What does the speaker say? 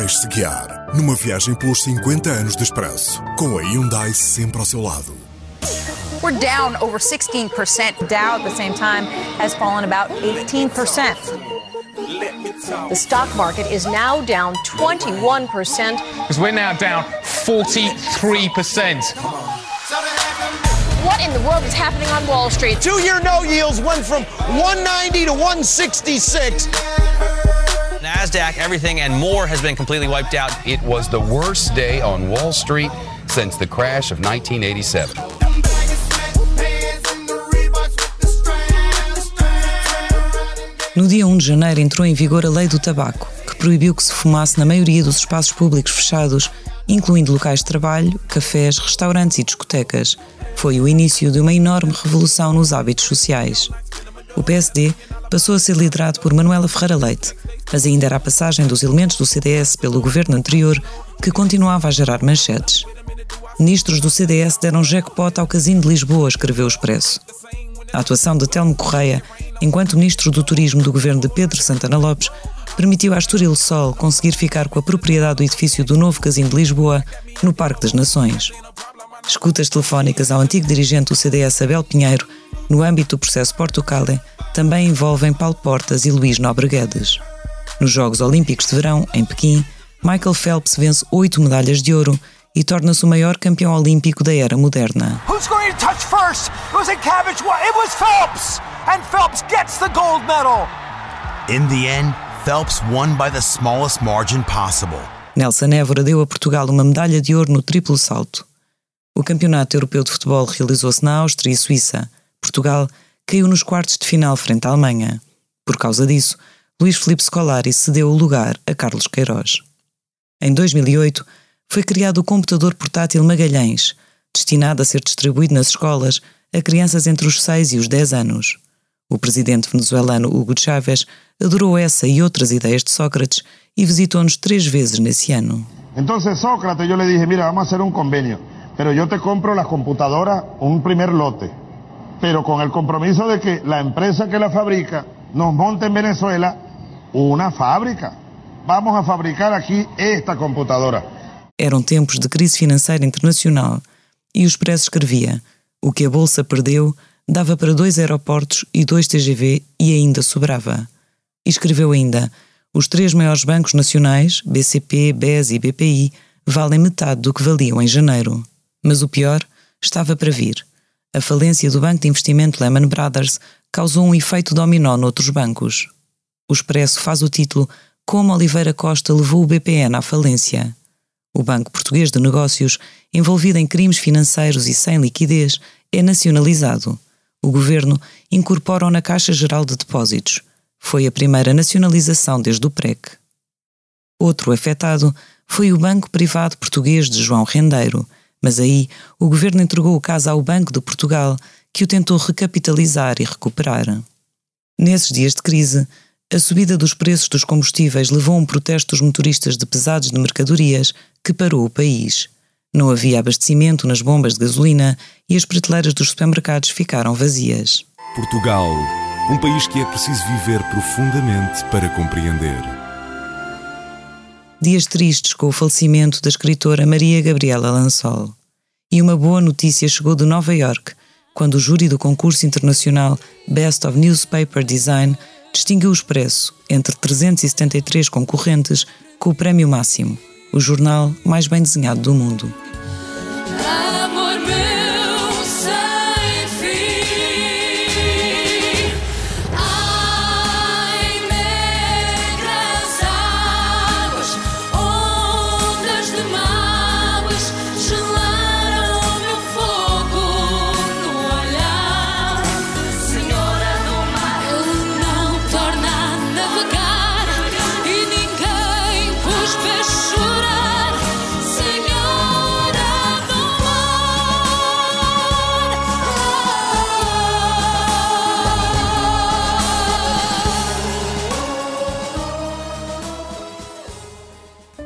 Deixe-se guiar numa viagem pelos 50 anos de expresso, com a Hyundai sempre ao seu lado. We're down over 16%. Dow at the same time has fallen about 18%. The stock market is now down 21%. Because we're now down 43%. What in the world is happening on Wall Street? Two year no yields went from 190 to 166. NASDAQ, everything and more has been completely wiped out. It was the worst day on Wall Street since the crash of 1987. No dia 1 de janeiro entrou em vigor a Lei do Tabaco, que proibiu que se fumasse na maioria dos espaços públicos fechados, incluindo locais de trabalho, cafés, restaurantes e discotecas. Foi o início de uma enorme revolução nos hábitos sociais. O PSD passou a ser liderado por Manuela Ferreira Leite, mas ainda era a passagem dos elementos do CDS pelo governo anterior que continuava a gerar manchetes. Ministros do CDS deram jackpot ao Casino de Lisboa, escreveu o Expresso. A atuação de Telmo Correia, enquanto Ministro do Turismo do governo de Pedro Santana Lopes, permitiu à Estoril Sol conseguir ficar com a propriedade do edifício do novo Casino de Lisboa, no Parque das Nações. Escutas telefónicas ao antigo dirigente do CDS Abel Pinheiro, no âmbito do processo Portucale, também envolvem Paulo Portas e Luís Nobre Guedes. Nos Jogos Olímpicos de Verão, em Pequim, Michael Phelps vence oito medalhas de ouro e torna-se o maior campeão olímpico da era moderna. Who's going to touch first? Was it Cabbage? It was Phelps! And Phelps gets the gold medal! In the end, Phelps won by the smallest margin possible. Nelson Évora deu a Portugal uma medalha de ouro no triplo salto. O Campeonato Europeu de Futebol realizou-se na Áustria e Suíça. Portugal caiu nos quartos de final frente à Alemanha. Por causa disso, Luís Filipe Scolari cedeu o lugar a Carlos Queiroz. Em 2008, foi criado o computador portátil Magalhães, destinado a ser distribuído nas escolas a crianças entre os 6 e os 10 anos. O presidente venezuelano Hugo Chávez adorou essa e outras ideias de Sócrates e visitou-nos três vezes nesse ano. Então Sócrates, eu lhe dije, mira, vamos fazer um convênio, pero eu te compro las computadoras, un primer lote, pero con el compromiso de que la empresa que la fabrica nos monte en Venezuela una fábrica. Vamos a fabricar aquí esta computadora. Eram tempos de crise financeira internacional e o Expresso escrevia: o que a Bolsa perdeu dava para dois aeroportos e dois TGV e ainda sobrava. E escreveu ainda: os três maiores bancos nacionais, BCP, BES e BPI, valem metade do que valiam em janeiro. Mas o pior estava para vir. A falência do banco de investimento Lehman Brothers causou um efeito dominó noutros bancos. O Expresso faz o título Como Oliveira Costa levou o BPN à falência. O Banco Português de Negócios, envolvido em crimes financeiros e sem liquidez, é nacionalizado. O governo incorpora-o na Caixa Geral de Depósitos. Foi a primeira nacionalização desde o PREC. Outro afetado foi o Banco Privado Português de João Rendeiro, mas aí o governo entregou o caso ao Banco de Portugal, que o tentou recapitalizar e recuperar. Nesses dias de crise, a subida dos preços dos combustíveis levou a um protesto dos motoristas de pesados de mercadorias que parou o país. Não havia abastecimento nas bombas de gasolina e as prateleiras dos supermercados ficaram vazias. Portugal, um país que é preciso viver profundamente para compreender. Dias tristes com o falecimento da escritora Maria Gabriela Lansol. E uma boa notícia chegou de Nova York, quando o júri do concurso internacional Best of Newspaper Design distinguiu o Expresso, entre 373 concorrentes, com o prémio máximo, o jornal mais bem desenhado do mundo.